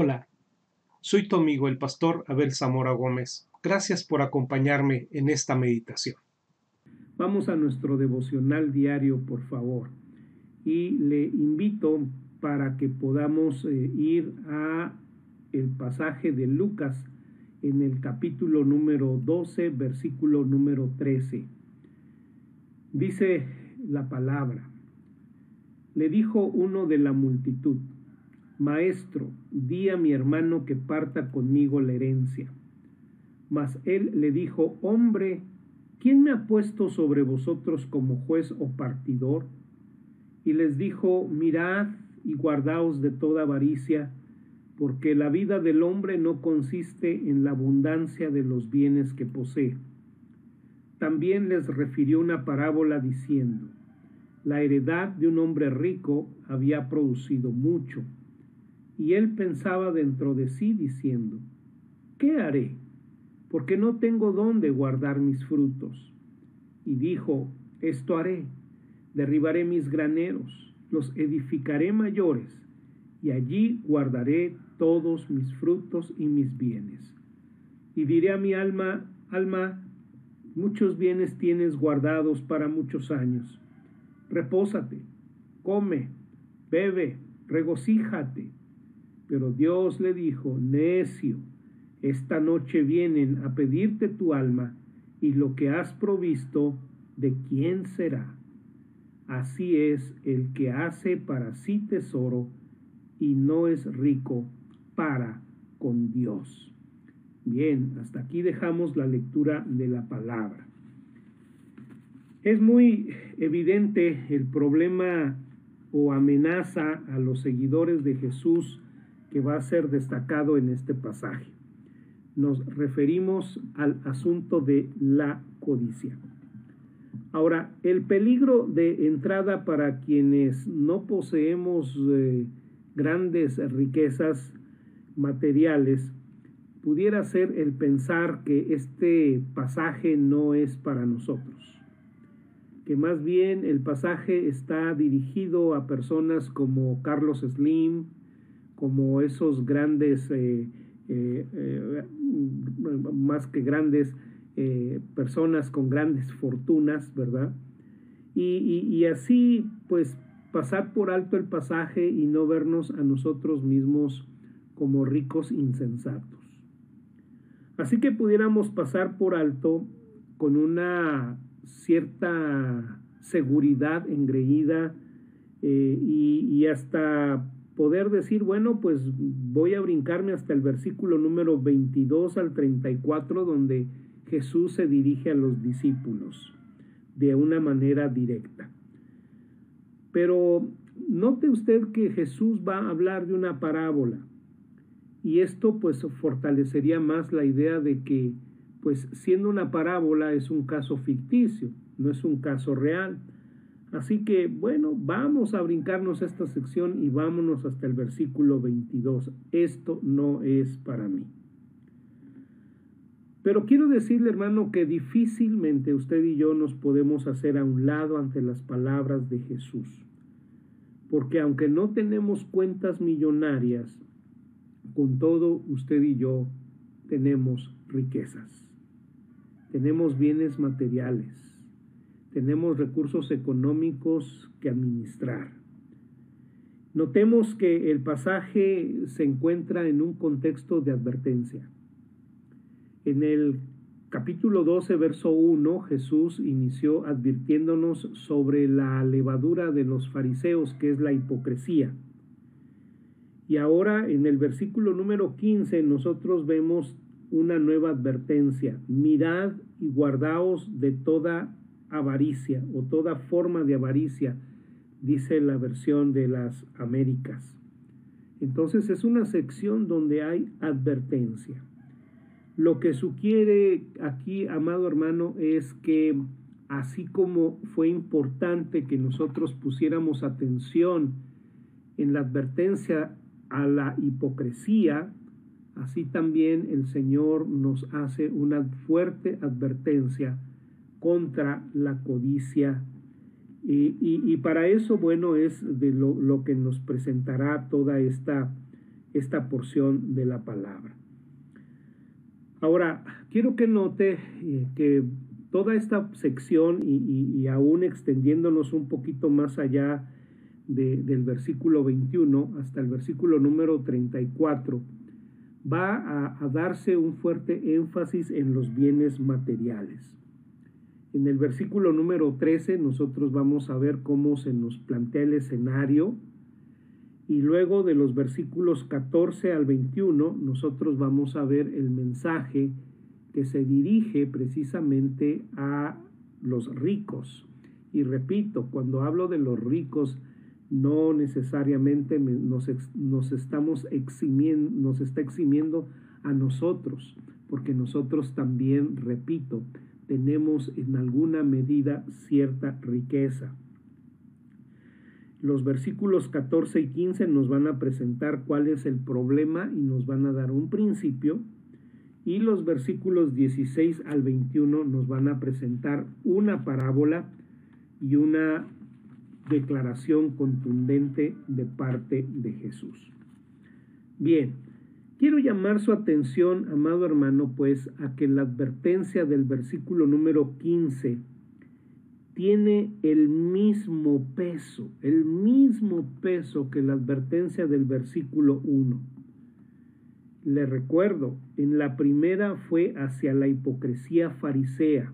Hola, soy tu amigo el pastor Abel Zamora Gómez. Gracias por acompañarme en esta meditación. Vamos a nuestro devocional diario, por favor. Y le invito para que podamos eh, ir a el pasaje de Lucas en el capítulo número 12, versículo número 13. Dice la palabra. Le dijo uno de la multitud, Maestro, di a mi hermano que parta conmigo la herencia. Mas él le dijo, Hombre, ¿quién me ha puesto sobre vosotros como juez o partidor? Y les dijo, Mirad y guardaos de toda avaricia, porque la vida del hombre no consiste en la abundancia de los bienes que posee. También les refirió una parábola diciendo, La heredad de un hombre rico había producido mucho y él pensaba dentro de sí diciendo, ¿qué haré? Porque no tengo dónde guardar mis frutos. Y dijo, esto haré, derribaré mis graneros, los edificaré mayores, y allí guardaré todos mis frutos y mis bienes. Y diré a mi alma, alma, muchos bienes tienes guardados para muchos años. Repósate, come, bebe, regocíjate pero Dios le dijo, necio, esta noche vienen a pedirte tu alma y lo que has provisto, ¿de quién será? Así es el que hace para sí tesoro y no es rico para con Dios. Bien, hasta aquí dejamos la lectura de la palabra. Es muy evidente el problema o amenaza a los seguidores de Jesús que va a ser destacado en este pasaje. Nos referimos al asunto de la codicia. Ahora, el peligro de entrada para quienes no poseemos eh, grandes riquezas materiales pudiera ser el pensar que este pasaje no es para nosotros, que más bien el pasaje está dirigido a personas como Carlos Slim, como esos grandes, eh, eh, eh, más que grandes personas con grandes fortunas, ¿verdad? Y, así, pues, pasar por alto el pasaje y no vernos a nosotros mismos como ricos insensatos. Así que pudiéramos pasar por alto con una cierta seguridad engreída y, y, hasta poder decir, bueno, pues voy a brincarme hasta el versículo número 22 al 34, donde Jesús se dirige a los discípulos de una manera directa. Pero note usted que Jesús va a hablar de una parábola y esto pues fortalecería más la idea de que pues siendo una parábola es un caso ficticio, no es un caso real. Así que, bueno, vamos a brincarnos esta sección y vámonos hasta el versículo 22. Esto no es para mí. Pero quiero decirle, hermano, que difícilmente usted y yo nos podemos hacer a un lado ante las palabras de Jesús. Porque aunque no tenemos cuentas millonarias, con todo usted y yo tenemos riquezas. Tenemos bienes materiales tenemos recursos económicos que administrar. Notemos que el pasaje se encuentra en un contexto de advertencia. En el capítulo 12, verso 1, Jesús inició advirtiéndonos sobre la levadura de los fariseos, que es la hipocresía. Y ahora en el versículo número 15 nosotros vemos una nueva advertencia. Mirad y guardaos de toda avaricia o toda forma de avaricia, dice la versión de las Américas. Entonces es una sección donde hay advertencia. Lo que sugiere aquí, amado hermano, es que así como fue importante que nosotros pusiéramos atención en la advertencia a la hipocresía, así también el Señor nos hace una fuerte advertencia contra la codicia. Y, para eso, bueno, es de lo, que nos presentará toda esta esta porción de la palabra. Ahora, quiero que note eh, que toda esta sección y, aún extendiéndonos un poquito más allá del versículo 21 hasta el versículo número 34, va a darse un fuerte énfasis en los bienes materiales. En el versículo número 13 nosotros vamos a ver cómo se nos plantea el escenario y luego de los versículos 14 al 21 nosotros vamos a ver el mensaje que se dirige precisamente a los ricos. Y repito, cuando hablo de los ricos, no necesariamente nos, estamos eximiendo, nos está eximiendo a nosotros, porque nosotros también, repito, tenemos en alguna medida cierta riqueza. Los versículos 14 y 15 nos van a presentar cuál es el problema y nos van a dar un principio y los versículos 16 al 21 nos van a presentar una parábola y una declaración contundente de parte de Jesús. Bien, quiero llamar su atención, amado hermano, pues a que la advertencia del versículo número 15 tiene el mismo peso, el mismo peso que la advertencia del versículo 1. Le recuerdo, en la primera fue hacia la hipocresía farisea,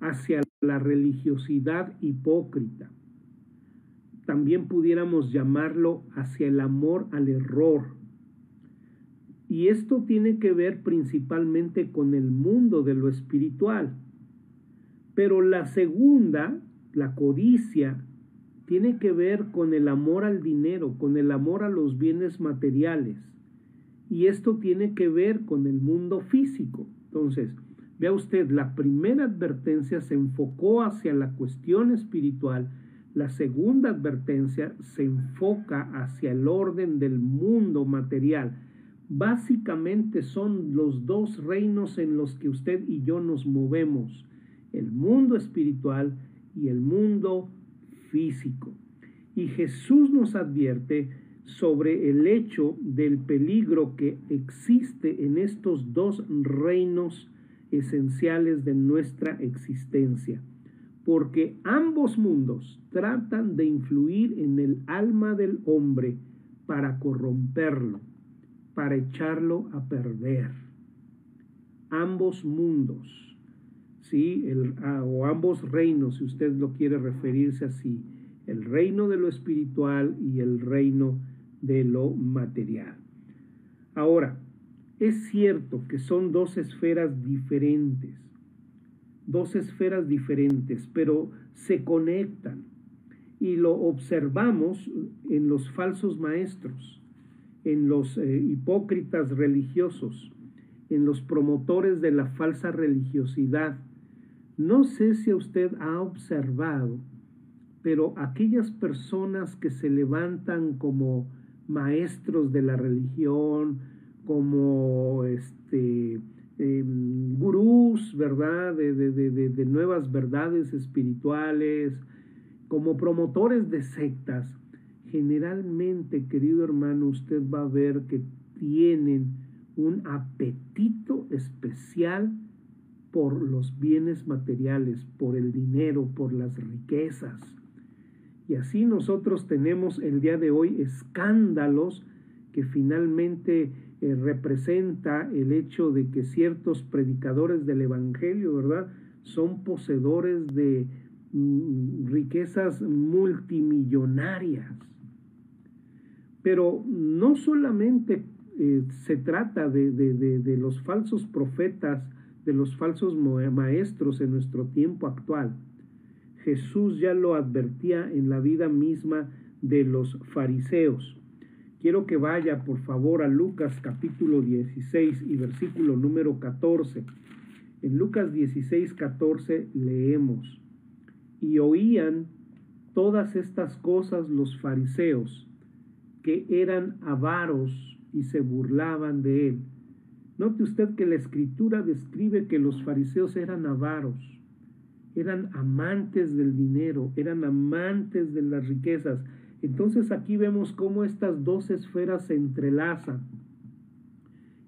hacia la religiosidad hipócrita. También pudiéramos llamarlo hacia el amor al error. Y esto tiene que ver principalmente con el mundo de lo espiritual. Pero la segunda, la codicia, tiene que ver con el amor al dinero, con el amor a los bienes materiales. Y esto tiene que ver con el mundo físico. Entonces, vea usted, la primera advertencia se enfocó hacia la cuestión espiritual, la segunda advertencia se enfoca hacia el orden del mundo material. Básicamente son los dos reinos en los que usted y yo nos movemos, el mundo espiritual y el mundo físico. Y Jesús nos advierte sobre el hecho del peligro que existe en estos dos reinos esenciales de nuestra existencia, porque ambos mundos tratan de influir en el alma del hombre para corromperlo, para echarlo a perder. Ambos mundos, ¿sí? Ah, o ambos reinos, si usted lo quiere referirse así, el reino de lo espiritual y el reino de lo material. Ahora, es cierto que son dos esferas diferentes, dos esferas diferentes, pero se conectan y lo observamos en los falsos maestros, en los eh, hipócritas religiosos, en los promotores de la falsa religiosidad. No sé si usted ha observado, pero aquellas personas que se levantan como maestros de la religión, como este, em, gurús, ¿verdad? De, de, nuevas verdades espirituales, como promotores de sectas. Generalmente, querido hermano, usted va a ver que tienen un apetito especial por los bienes materiales, por el dinero, por las riquezas. Y así nosotros tenemos el día de hoy escándalos que finalmente eh, representa el hecho de que ciertos predicadores del Evangelio, ¿verdad? Son poseedores de mm, riquezas multimillonarias. Pero no solamente eh, se trata de, de los falsos profetas, de los falsos maestros en nuestro tiempo actual, Jesús ya lo advertía en la vida misma de los fariseos. Quiero que vaya por favor a Lucas capítulo 16 y versículo número 14. En Lucas 16, 14 leemos, y oían todas estas cosas los fariseos, que eran avaros y se burlaban de él. Note usted que la escritura describe que los fariseos eran avaros eran amantes del dinero, eran amantes de las riquezas, Entonces aquí vemos cómo estas dos esferas se entrelazan.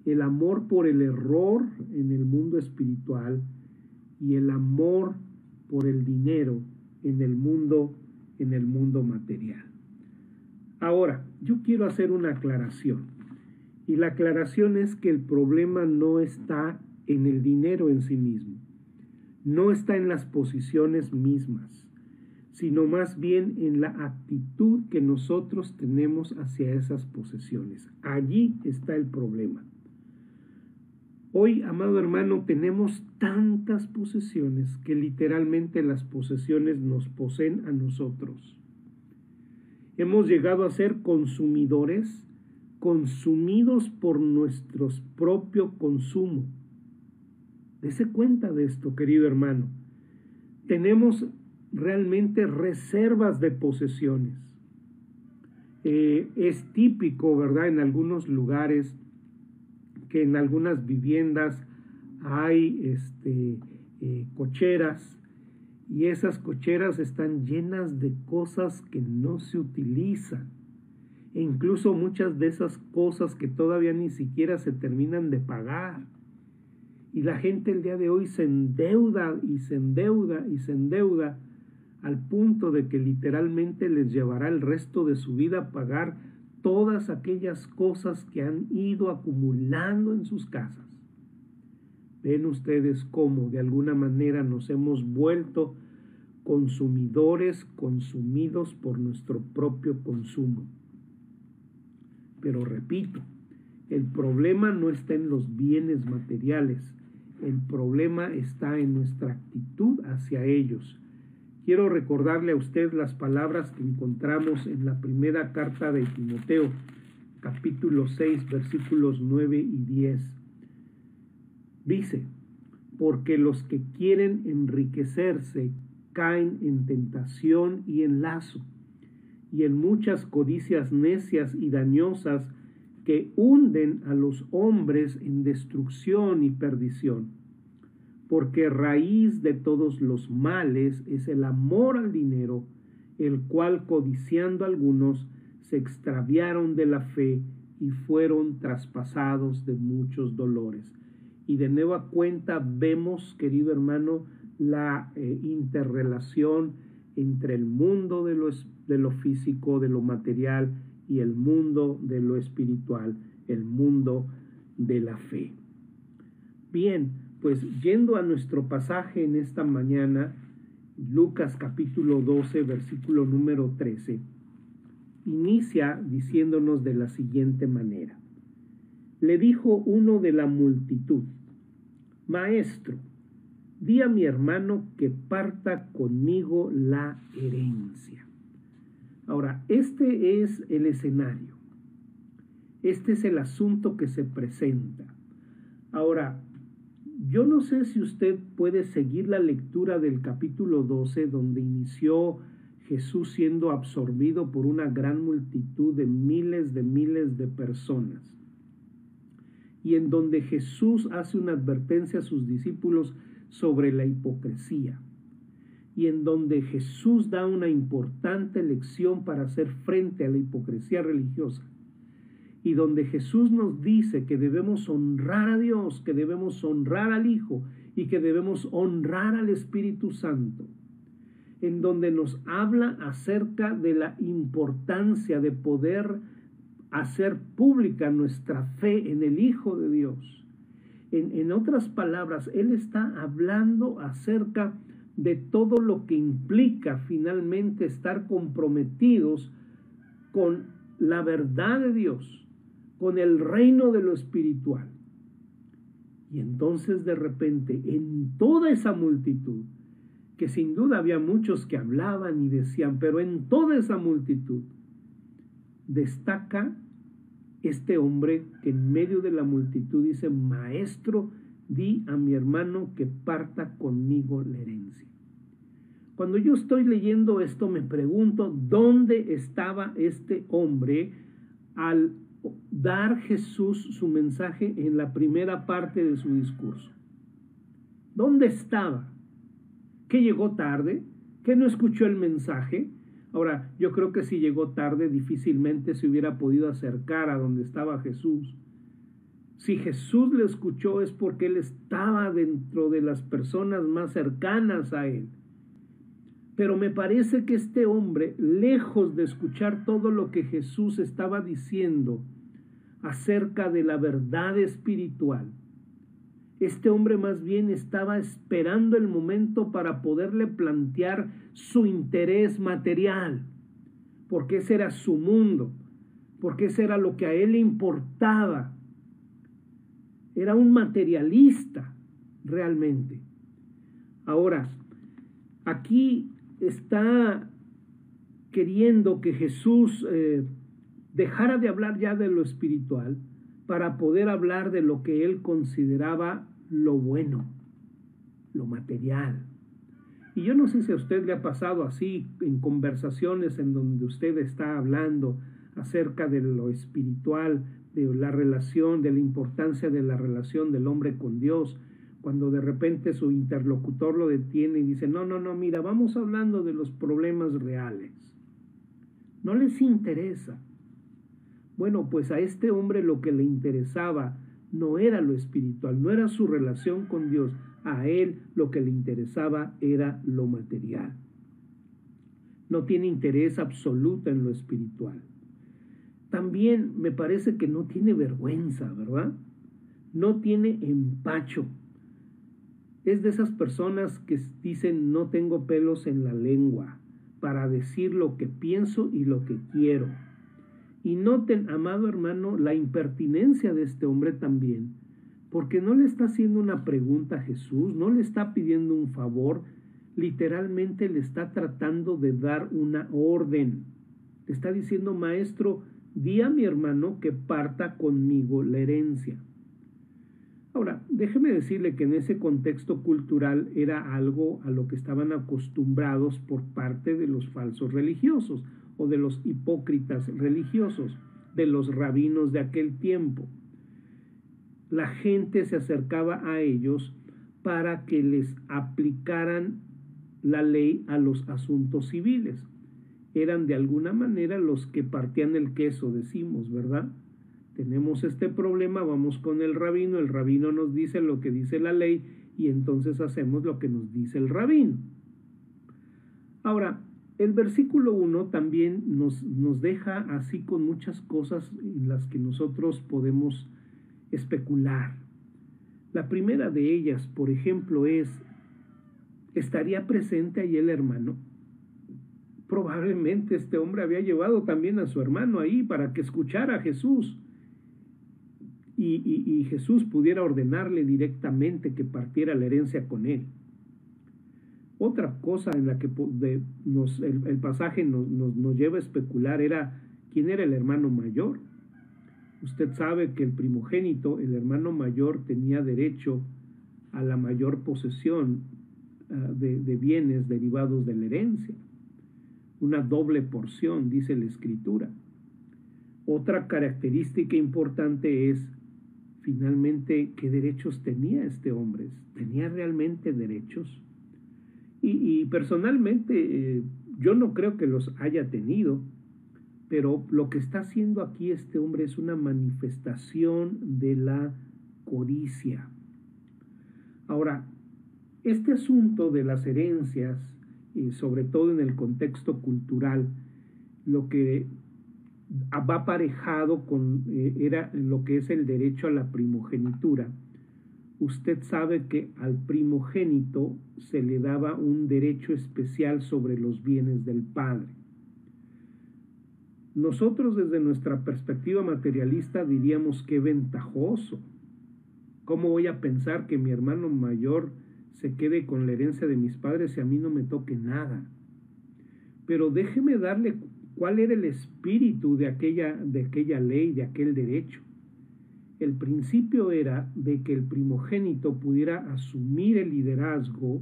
El amor por el error en el mundo espiritual y el amor por el dinero en el mundo en el mundo material. Ahora, yo quiero hacer una aclaración. Y la aclaración es que el problema no está en el dinero en sí mismo, no está en las posiciones mismas, sino más bien en la actitud que nosotros tenemos hacia esas posesiones. Allí está el problema. Hoy, amado hermano, tenemos tantas posesiones que literalmente las posesiones nos poseen a nosotros. Hemos llegado a ser consumidores, consumidos por nuestro propio consumo. Dese cuenta de esto, querido hermano. Tenemos realmente reservas de posesiones. Eh, es típico, ¿verdad? En algunos lugares que en algunas viviendas hay este, eh, cocheras y esas cocheras están llenas de cosas que no se utilizan. E incluso muchas de esas cosas que todavía ni siquiera se terminan de pagar. Y la gente el día de hoy se endeuda y se endeuda y se endeuda al punto de que literalmente les llevará el resto de su vida a pagar todas aquellas cosas que han ido acumulando en sus casas. Ven ustedes cómo de alguna manera nos hemos vuelto consumidores consumidos por nuestro propio consumo. Pero repito, el problema no está en los bienes materiales, el problema está en nuestra actitud hacia ellos Quiero recordarle a usted las palabras que encontramos en la primera carta de Timoteo, capítulo 6, versículos 9 y 10. Dice, porque los que quieren enriquecerse caen en tentación y en lazo, y en muchas codicias necias y dañosas que hunden a los hombres en destrucción y perdición porque raíz de todos los males es el amor al dinero, el cual codiciando algunos se extraviaron de la fe y fueron traspasados de muchos dolores. Y de nueva cuenta vemos, querido hermano, la eh, interrelación entre el mundo de lo, de lo físico, de lo material, y el mundo de lo espiritual, el mundo de la fe. Bien, pues yendo a nuestro pasaje en esta mañana, Lucas capítulo 12, versículo número 13, inicia diciéndonos de la siguiente manera. Le dijo uno de la multitud, Maestro, di a mi hermano que parta conmigo la herencia. Ahora, este es el escenario. Este es el asunto que se presenta. Ahora, yo no sé si usted puede seguir la lectura del capítulo 12 donde inició Jesús siendo absorbido por una gran multitud de miles de miles de personas. Y en donde Jesús hace una advertencia a sus discípulos sobre la hipocresía. Y en donde Jesús da una importante lección para hacer frente a la hipocresía religiosa y donde Jesús nos dice que debemos honrar a Dios, que debemos honrar al Hijo y que debemos honrar al Espíritu Santo, en donde nos habla acerca de la importancia de poder hacer pública nuestra fe en el Hijo de Dios. En, otras palabras, Él está hablando acerca de todo lo que implica finalmente estar comprometidos con la verdad de Dios con el reino de lo espiritual. Y entonces de repente en toda esa multitud, que sin duda había muchos que hablaban y decían, pero en toda esa multitud destaca este hombre que en medio de la multitud dice, maestro, di a mi hermano que parta conmigo la herencia. Cuando yo estoy leyendo esto me pregunto, ¿dónde estaba este hombre al dar Jesús su mensaje en la primera parte de su discurso. ¿Dónde estaba? ¿Que llegó tarde? ¿Que no escuchó el mensaje? Ahora, yo creo que si llegó tarde, difícilmente se hubiera podido acercar a donde estaba Jesús. Si Jesús le escuchó es porque él estaba dentro de las personas más cercanas a él. Pero me parece que este hombre, lejos de escuchar todo lo que Jesús estaba diciendo acerca de la verdad espiritual, este hombre más bien estaba esperando el momento para poderle plantear su interés material, porque ese era su mundo, porque ese era lo que a él le importaba. Era un materialista realmente. Ahora, aquí está queriendo que Jesús eh, dejara de hablar ya de lo espiritual para poder hablar de lo que él consideraba lo bueno, lo material. Y yo no sé si a usted le ha pasado así en conversaciones en donde usted está hablando acerca de lo espiritual, de la relación, de la importancia de la relación del hombre con Dios, cuando de repente su interlocutor lo detiene y dice, no, no, no, mira, vamos hablando de los problemas reales. No les interesa. Bueno, pues a este hombre lo que le interesaba no era lo espiritual, no era su relación con Dios. A él lo que le interesaba era lo material. No tiene interés absoluto en lo espiritual. También me parece que no tiene vergüenza, ¿verdad? No tiene empacho. Es de esas personas que dicen no tengo pelos en la lengua para decir lo que pienso y lo que quiero. Y noten, amado hermano, la impertinencia de este hombre también, porque no le está haciendo una pregunta a Jesús, no le está pidiendo un favor, literalmente le está tratando de dar una orden. Le está diciendo, maestro, di a mi hermano que parta conmigo la herencia. Ahora, déjeme decirle que en ese contexto cultural era algo a lo que estaban acostumbrados por parte de los falsos religiosos o de los hipócritas religiosos, de los rabinos de aquel tiempo. La gente se acercaba a ellos para que les aplicaran la ley a los asuntos civiles. Eran de alguna manera los que partían el queso, decimos, ¿verdad? Tenemos este problema, vamos con el rabino, el rabino nos dice lo que dice la ley y entonces hacemos lo que nos dice el rabino. Ahora, el versículo 1 también nos, nos deja así con muchas cosas en las que nosotros podemos especular. La primera de ellas, por ejemplo, es, ¿estaría presente ahí el hermano? Probablemente este hombre había llevado también a su hermano ahí para que escuchara a Jesús y, y Jesús pudiera ordenarle directamente que partiera la herencia con él. Otra cosa en la que el, pasaje nos, nos lleva a especular era quién era el hermano mayor. Usted sabe que el primogénito, el hermano mayor, tenía derecho a la mayor posesión ah, de, de, bienes derivados de la herencia. Una doble porción, dice la escritura. Otra característica importante es, finalmente, qué derechos tenía este hombre. ¿Tenía realmente derechos? Y, personalmente eh, yo no creo que los haya tenido, pero lo que está haciendo aquí este hombre es una manifestación de la codicia. Ahora, este asunto de las herencias, sobre todo en el contexto cultural, lo que va aparejado con eh, era lo que es el derecho a la primogenitura usted sabe que al primogénito se le daba un derecho especial sobre los bienes del padre. Nosotros desde nuestra perspectiva materialista diríamos que ventajoso. ¿Cómo voy a pensar que mi hermano mayor se quede con la herencia de mis padres y a mí no me toque nada? Pero déjeme darle cuál era el espíritu de aquella, de aquella ley, de aquel derecho el principio era de que el primogénito pudiera asumir el liderazgo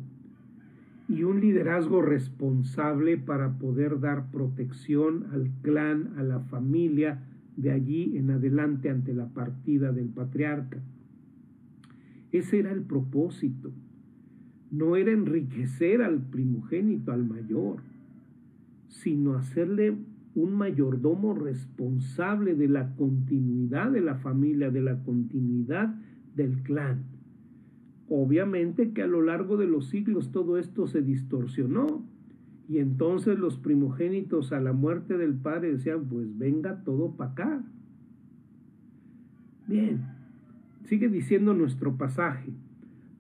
y un liderazgo responsable para poder dar protección al clan, a la familia, de allí en adelante ante la partida del patriarca. Ese era el propósito. No era enriquecer al primogénito, al mayor, sino hacerle un mayordomo responsable de la continuidad de la familia, de la continuidad del clan. Obviamente que a lo largo de los siglos todo esto se distorsionó y entonces los primogénitos a la muerte del padre decían, pues venga todo para acá. Bien, sigue diciendo nuestro pasaje,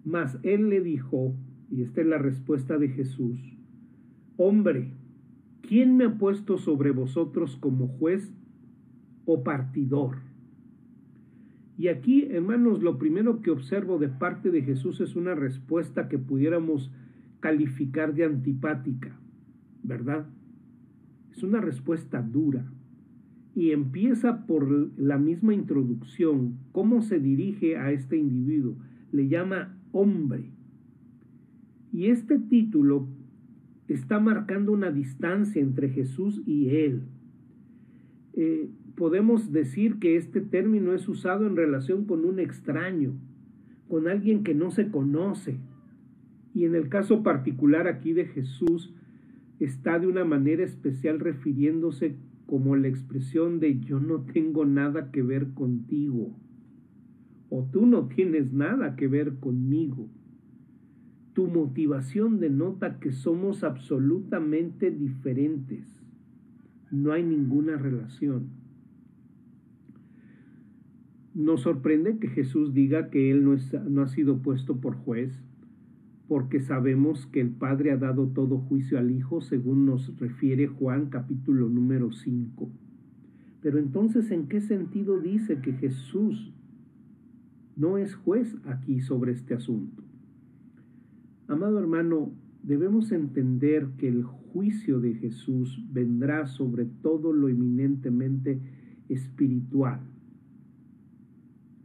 mas él le dijo, y esta es la respuesta de Jesús, hombre, ¿quién me ha puesto sobre vosotros como juez o partidor? Y aquí, hermanos, lo primero que observo de parte de Jesús es una respuesta que pudiéramos calificar de antipática, ¿verdad? Es una respuesta dura. Y empieza por la misma introducción, cómo se dirige a este individuo. Le llama hombre. Y este título está marcando una distancia entre Jesús y él. Eh, podemos decir que este término es usado en relación con un extraño, con alguien que no se conoce. Y en el caso particular aquí de Jesús, está de una manera especial refiriéndose como la expresión de yo no tengo nada que ver contigo o tú no tienes nada que ver conmigo tu motivación denota que somos absolutamente diferentes. No hay ninguna relación. Nos sorprende que Jesús diga que Él no, no, ha sido puesto por juez, porque sabemos que el Padre ha dado todo juicio al Hijo, según nos refiere Juan capítulo número 5. Pero entonces, ¿en qué sentido dice que Jesús no es juez aquí sobre este asunto? Amado hermano, debemos entender que el juicio de Jesús vendrá sobre todo lo eminentemente espiritual.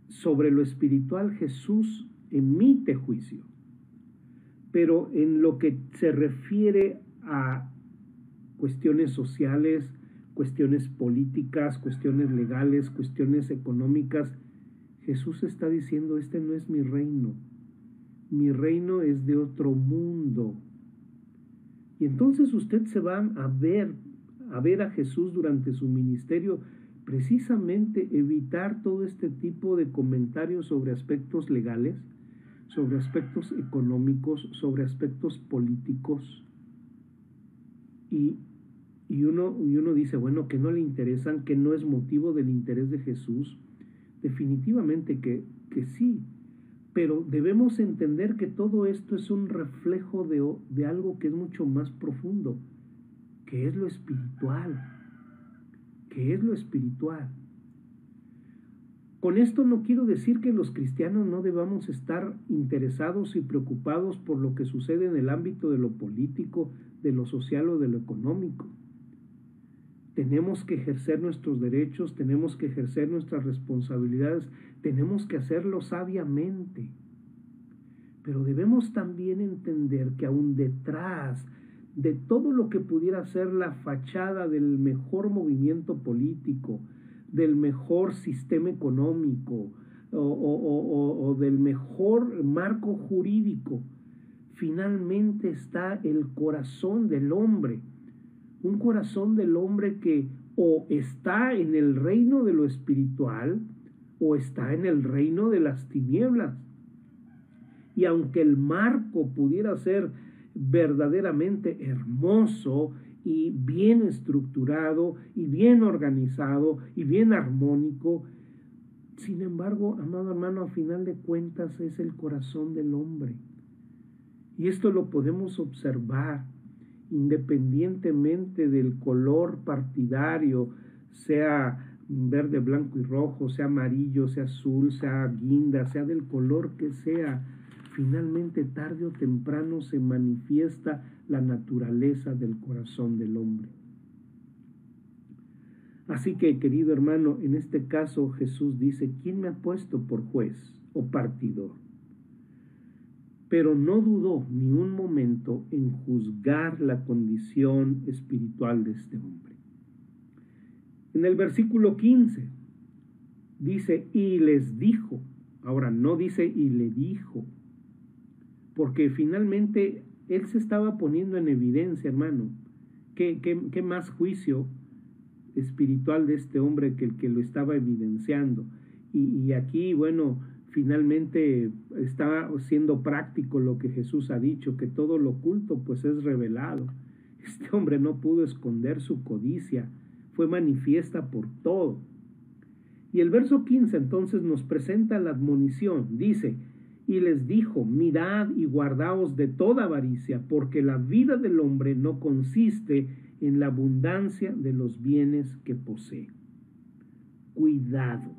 Sobre lo espiritual Jesús emite juicio, pero en lo que se refiere a cuestiones sociales, cuestiones políticas, cuestiones legales, cuestiones económicas, Jesús está diciendo, este no es mi reino, mi reino es de otro mundo. Y entonces usted se va a ver, a ver a Jesús durante su ministerio, precisamente evitar todo este tipo de comentarios sobre aspectos legales, sobre aspectos económicos, sobre aspectos políticos. Y, y, uno, y uno dice, bueno, que no le interesan, que no es motivo del interés de Jesús. Definitivamente que, que sí, pero debemos entender que todo esto es un reflejo de, de, algo que es mucho más profundo, que es lo espiritual, que es lo espiritual. Con esto no quiero decir que los cristianos no debamos estar interesados y preocupados por lo que sucede en el ámbito de lo político, de lo social o de lo económico. Tenemos que ejercer nuestros derechos, tenemos que ejercer nuestras responsabilidades, tenemos que hacerlo sabiamente. Pero debemos también entender que aún detrás de todo lo que pudiera ser la fachada del mejor movimiento político, del mejor sistema económico o, o del mejor marco jurídico, finalmente está el corazón del hombre un corazón del hombre que o está en el reino de lo espiritual o está en el reino de las tinieblas. Y aunque el marco pudiera ser verdaderamente hermoso y bien estructurado y bien organizado y bien armónico, sin embargo, amado hermano, a final de cuentas es el corazón del hombre. Y esto lo podemos observar independientemente del color partidario, sea verde, blanco y rojo, sea amarillo, sea azul, sea guinda, sea del color que sea, finalmente tarde o temprano se manifiesta la naturaleza del corazón del hombre. Así que, querido hermano, en este caso Jesús dice, ¿quién me ha puesto por juez o partidor? Pero no dudó ni un momento en juzgar la condición espiritual de este hombre. En el versículo 15 dice, y les dijo, ahora no dice y le dijo, porque finalmente él se estaba poniendo en evidencia, hermano, ¿Qué, qué, más juicio espiritual de este hombre que el que lo estaba evidenciando? Y, y aquí, bueno, finalmente está siendo práctico lo que Jesús ha dicho, que todo lo oculto pues es revelado. Este hombre no pudo esconder su codicia, fue manifiesta por todo. Y el verso 15 entonces nos presenta la admonición. Dice, y les dijo, mirad y guardaos de toda avaricia, porque la vida del hombre no consiste en la abundancia de los bienes que posee. Cuidado,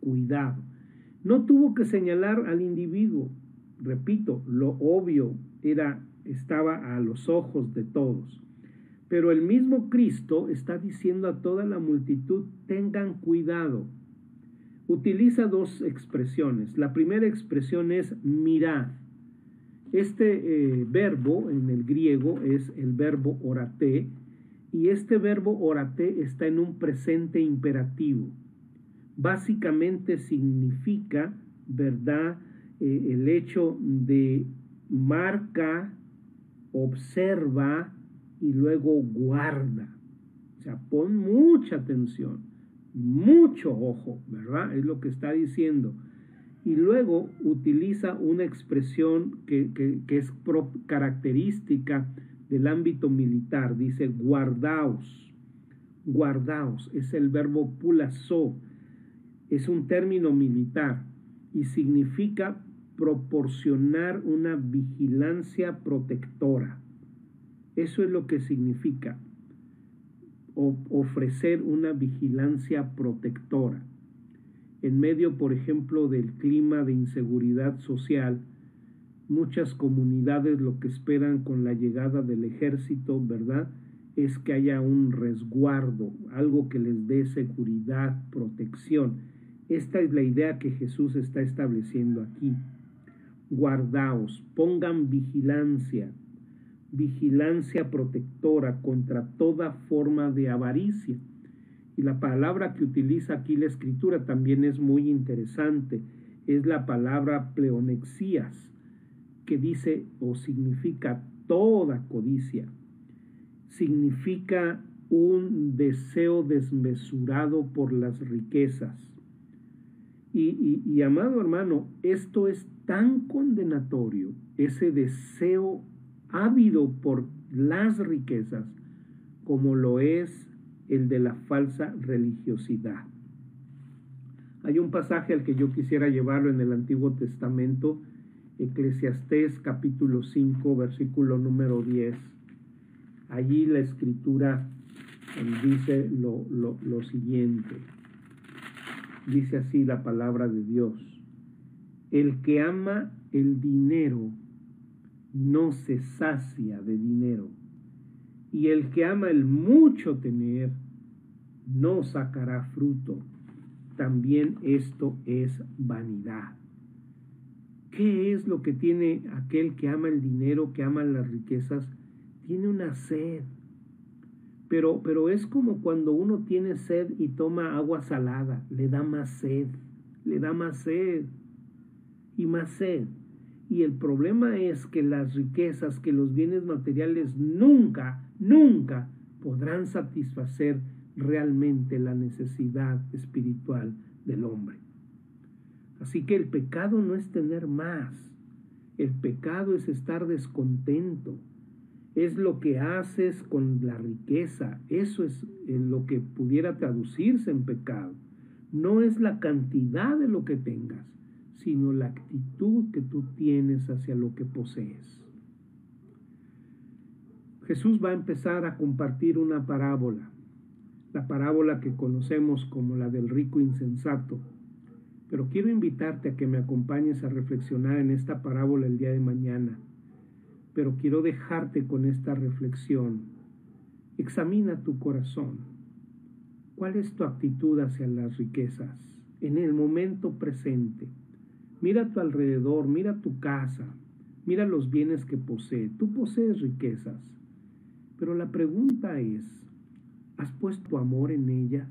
cuidado. No tuvo que señalar al individuo. Repito, lo obvio era estaba a los ojos de todos. Pero el mismo Cristo está diciendo a toda la multitud, tengan cuidado. Utiliza dos expresiones. La primera expresión es mirad. Este eh, verbo en el griego es el verbo orate y este verbo orate está en un presente imperativo. Básicamente significa, ¿verdad? Eh, el hecho de marca, observa y luego guarda. O sea, pon mucha atención, mucho ojo, ¿verdad? Es lo que está diciendo. Y luego utiliza una expresión que, es característica del ámbito militar. Dice guardaos. Guardaos. Es el verbo pulazo. Es un término militar y significa proporcionar una vigilancia protectora. Eso es lo que significa ofrecer una vigilancia protectora. En medio, por ejemplo, del clima de inseguridad social, muchas comunidades lo que esperan con la llegada del ejército, ¿verdad? Es que haya un resguardo, algo que les dé seguridad, protección. Esta es la idea que Jesús está estableciendo aquí guardaos, pongan vigilancia, vigilancia protectora contra toda forma de avaricia. Y la palabra que utiliza aquí la escritura también es muy interesante. Es la palabra pleonexías, que dice o significa toda codicia. Significa un deseo desmesurado por las riquezas. Y, amado hermano, esto es tan condenatorio, ese deseo ávido por las riquezas, como lo es el de la falsa religiosidad. Hay un pasaje al que yo quisiera llevarlo en el Antiguo Testamento, Eclesiastés capítulo 5, versículo número 10. Allí la escritura dice lo, lo siguiente. Dice así la palabra de Dios. El que ama el dinero no se sacia de dinero, y el que ama el mucho tener no sacará fruto. También esto es vanidad. ¿Qué es lo que tiene aquel que ama el dinero, que ama las riquezas? Tiene una sed. Pero, pero es como cuando uno tiene sed y toma agua salada, le da más sed, le da más sed y más sed. Y el problema es que las riquezas, que los bienes materiales nunca, nunca podrán satisfacer realmente la necesidad espiritual del hombre. Así que el pecado no es tener más, el pecado es estar descontento, es lo que haces con la riqueza, eso es lo que pudiera traducirse en pecado, no es la cantidad de lo que tengas, sino la actitud que tú tienes hacia lo que posees. Jesús va a empezar a compartir una parábola, la parábola que conocemos como la del rico insensato. Pero quiero invitarte a que me acompañes a reflexionar en esta parábola el día de mañana. Pero quiero dejarte con esta reflexión. Examina tu corazón. ¿Cuál es tu actitud hacia las riquezas en el momento presente? Mira a tu alrededor, mira tu casa, mira los bienes que posee. Tú posees riquezas, pero la pregunta es, ¿has puesto amor en ellas?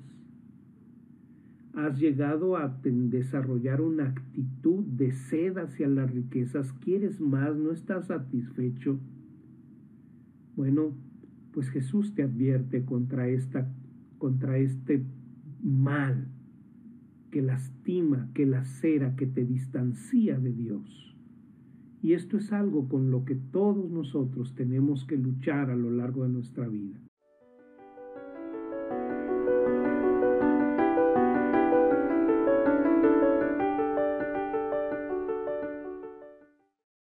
¿Has llegado a desarrollar una actitud de sed hacia las riquezas? ¿Quieres más? ¿No estás satisfecho? Bueno, pues Jesús te advierte contra, esta, contra este mal que lastima, que lacera, que te distancia de Dios. Y esto es algo con lo que todos nosotros tenemos que luchar a lo largo de nuestra vida.